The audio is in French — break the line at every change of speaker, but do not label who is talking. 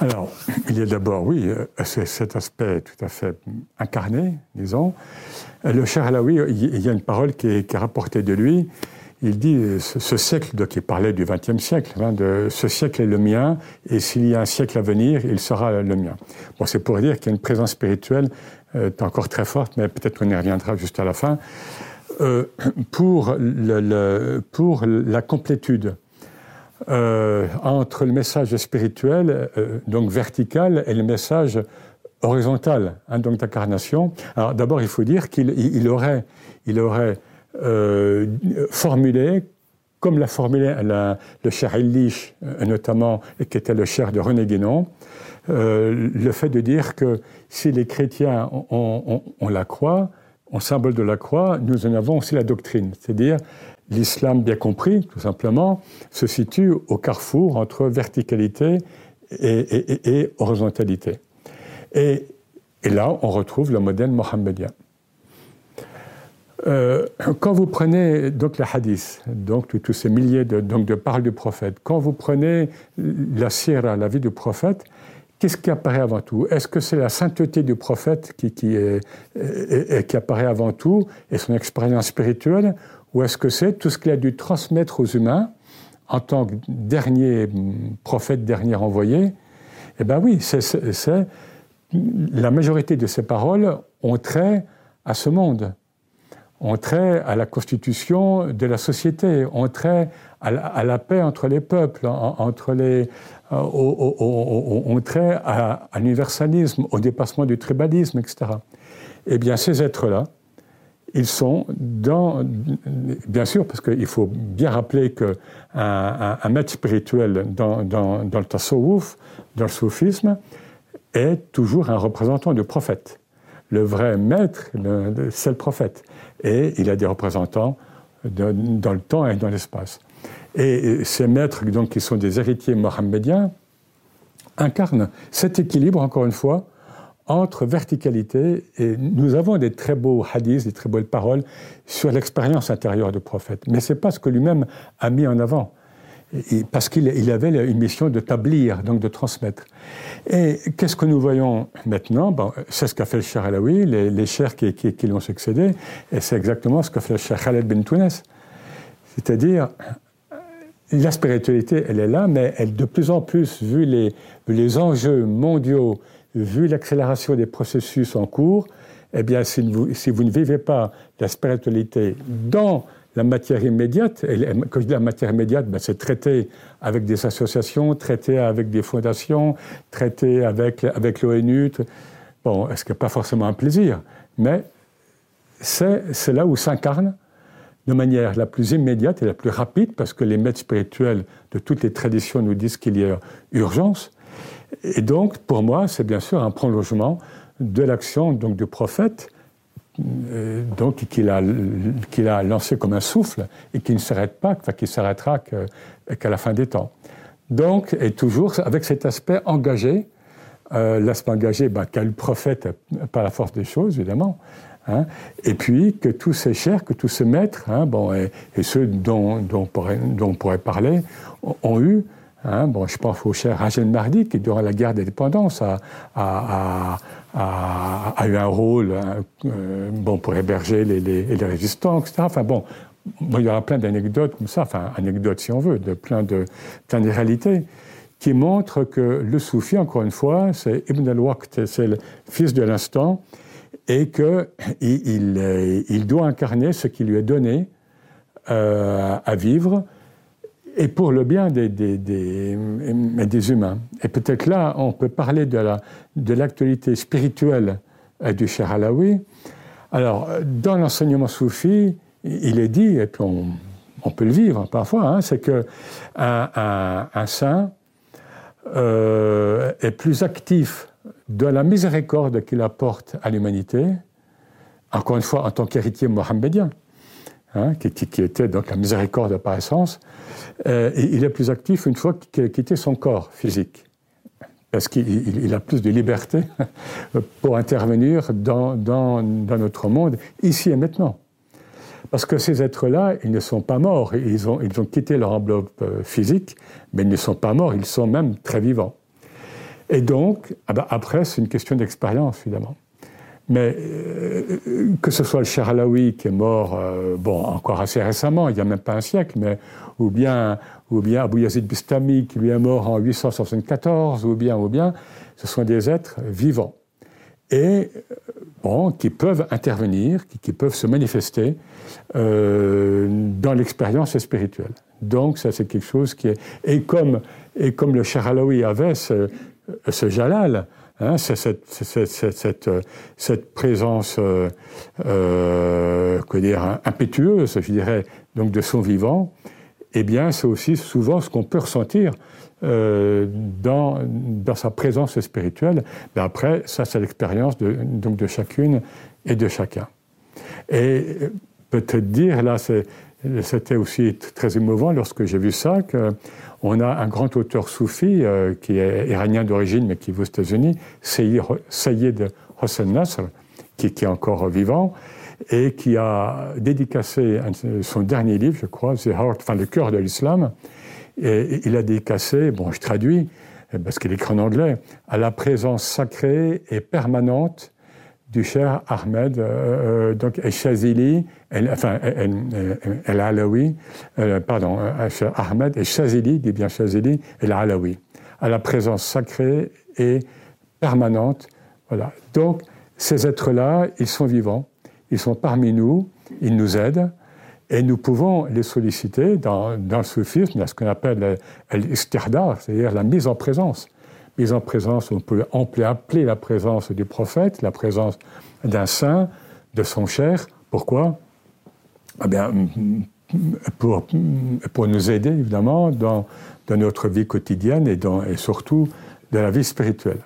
Alors, il y a d'abord, oui, euh, cet aspect tout à fait incarné, disons. Le cher Alaoui, il y a une parole qui est, rapportée de lui. Il dit ce, siècle, donc il parlait du XXe siècle, hein, ce siècle est le mien, et s'il y a un siècle à venir, il sera le mien. Bon, c'est pour dire qu'il y a une présence spirituelle euh, encore très forte, mais peut-être qu'on y reviendra juste à la fin, euh, le, pour la complétude euh, entre le message spirituel, euh, donc vertical, et le message horizontal, hein, donc d'incarnation. Alors d'abord, il faut dire qu'il il aurait, il aurait euh, formulé, comme l'a formulé le cher Illich, notamment, qui était le cher de René Guénon, le fait de dire que si les chrétiens ont, la croix, en symbole de la croix, nous en avons aussi la doctrine, c'est-à-dire l'islam bien compris, tout simplement, se situe au carrefour entre verticalité et, horizontalité. Et, là, on retrouve le modèle mohammedien. Euh, quand vous prenez donc les hadiths, donc tous ces milliers de, donc de paroles du prophète, quand vous prenez la sira, la vie du prophète, qu'est-ce qui apparaît avant tout? Est-ce que c'est la sainteté du prophète qui, qui, apparaît avant tout et son expérience spirituelle ou est-ce que c'est tout ce qu'il a dû transmettre aux humains en tant que dernier prophète, dernier envoyé? Eh bien oui, c'est, la majorité de ces paroles ont trait à ce monde, ont trait à la constitution de la société, ont trait à la, paix entre les peuples, entre les, ont trait à l'universalisme, au dépassement du tribalisme, etc. Eh bien, ces êtres-là, ils sont dans, bien sûr, parce qu'il faut bien rappeler qu'un un, maître spirituel dans, dans, dans, le tasawwuf, dans le soufisme, est toujours un représentant du prophète. Le vrai maître, c'est le prophète. Et il a des représentants dans le temps et dans l'espace. Et ces maîtres, donc, qui sont des héritiers mohammediens, incarnent cet équilibre, encore une fois, entre verticalité et nous avons des très beaux hadiths, des très belles paroles sur l'expérience intérieure du prophète. Mais ce n'est pas ce que lui-même a mis en avant. parce qu'il avait une mission de tablir, donc de transmettre. Et qu'est-ce que nous voyons maintenant? Bon, C'est ce qu'a fait le Cheikh Alaoui, les, les chers qui, qui, qui l'ont succédé, et c'est exactement ce qu'a fait le Cheikh Khaled Ben Tounes. C'est-à-dire, la spiritualité, elle est là, mais elle, de plus en plus, vu les, vu les enjeux mondiaux vu l'accélération des processus en cours, eh bien, si vous, ne vivez pas la spiritualité dans la matière immédiate, et quand je dis la matière immédiate, ben, c'est traité avec des associations, traité avec des fondations, traité avec, avec l'ONU. Bon, ce n'est pas forcément un plaisir, mais c'est là où s'incarne de manière la plus immédiate et la plus rapide, parce que les maîtres spirituels de toutes les traditions nous disent qu'il y a urgence, et donc, pour moi, c'est bien sûr un prolongement de l'action donc du prophète, euh, donc qu'il a, qu'il a lancé comme un souffle et qui ne s'arrête pas, enfin, qui s'arrêtera qu'à la fin des temps. Donc, et toujours avec cet aspect engagé, euh, l'aspect engagé bah, qu'a le prophète par la force des choses, évidemment, hein, et puis que tous ces chers, que tous ces maîtres, hein, bon, et, ceux dont, dont, on pourrait, dont on pourrait parler, ont eu Hein, bon, je pense au cher Rajel Mardi, qui, durant la guerre d'indépendance, a, a, a, a, eu un rôle hein, euh, bon, pour héberger les, les, résistants, etc. Enfin bon, il y aura plein d'anecdotes comme ça, enfin, anecdotes si on veut, de plein de, plein de réalités, qui montrent que le soufi, encore une fois, c'est Ibn al-Waqt, c'est le fils de l'instant, et qu'il il, il, doit incarner ce qui lui est donné euh, à vivre et pour le bien des, des, des, des humains. Et peut-être là, on peut parler de l'actualité spirituelle euh, du Cher Alaoui. Alors, dans l'enseignement soufi, il est dit, et puis on, peut le vivre parfois, hein, c'est qu'un un, un, saint euh, est plus actif de la miséricorde qu'il apporte à l'humanité, encore une fois en tant qu'héritier mohammedien, hein, qui, était donc la miséricorde par essence, euh, il est plus actif une fois qu'il a quitté son corps physique, parce qu'il a plus de liberté pour intervenir dans, notre monde, ici et maintenant. Parce que ces êtres-là, ils ne sont pas morts, ils ont, ils ont quitté leur enveloppe euh, physique, mais ils ne sont pas morts, ils sont même très vivants. Et donc, ah ben, après, c'est une question d'expérience, évidemment. Mais euh, que ce soit le Cher Alaoui qui est mort, euh, bon, encore assez récemment, il n'y a même pas un siècle, mais, ou bien, ou bien Abou Yazid Bistami qui lui est mort en 874, ou bien, ou bien, ce sont des êtres vivants. Et, euh, bon, qui peuvent intervenir, qui, peuvent se manifester dans l'expérience spirituelle. Donc, ça, c'est quelque chose qui est. Et comme, et comme le avait ce jalal, Hein, c'est cette, cette, cette, présence euh, euh, dire, impétueuse, je dirais, donc de son vivant, eh bien, c'est aussi souvent ce qu'on peut ressentir euh, dans, dans, sa présence spirituelle. Mais après, ça, c'est l'expérience de, donc de chacune et de chacun. Et peut-être dire, là, c'était aussi très émouvant lorsque j'ai vu ça, que on a un grand auteur soufi euh, qui est iranien d'origine mais qui vit aux États-Unis, Sayyid Hossein Nasr, qui, est encore vivant et qui a dédicacé son dernier livre, je crois, The Heart, enfin le cœur de l'islam. Et il a dédicacé, bon, je traduis parce qu'il écrit en anglais, à la présence sacrée et permanente du cher Ahmed, euh, euh donc Shazili, enfin El Alawi, euh, pardon, Ahmed et Shazili, dit bien Shazili, El Alawi, à la présence sacrée et permanente. Voilà. Donc, ces êtres-là, ils sont vivants, ils sont parmi nous, ils nous aident, et nous pouvons les solliciter dans, le soufisme, dans ce qu'on appelle l'istirdar, c'est-à-dire la mise en présence mise en présence, on peut appeler la présence du prophète, la présence d'un saint, de son cher. Pourquoi? Eh bien, pour, pour, nous aider, évidemment, dans, dans notre vie quotidienne et, dans, et surtout dans la vie spirituelle.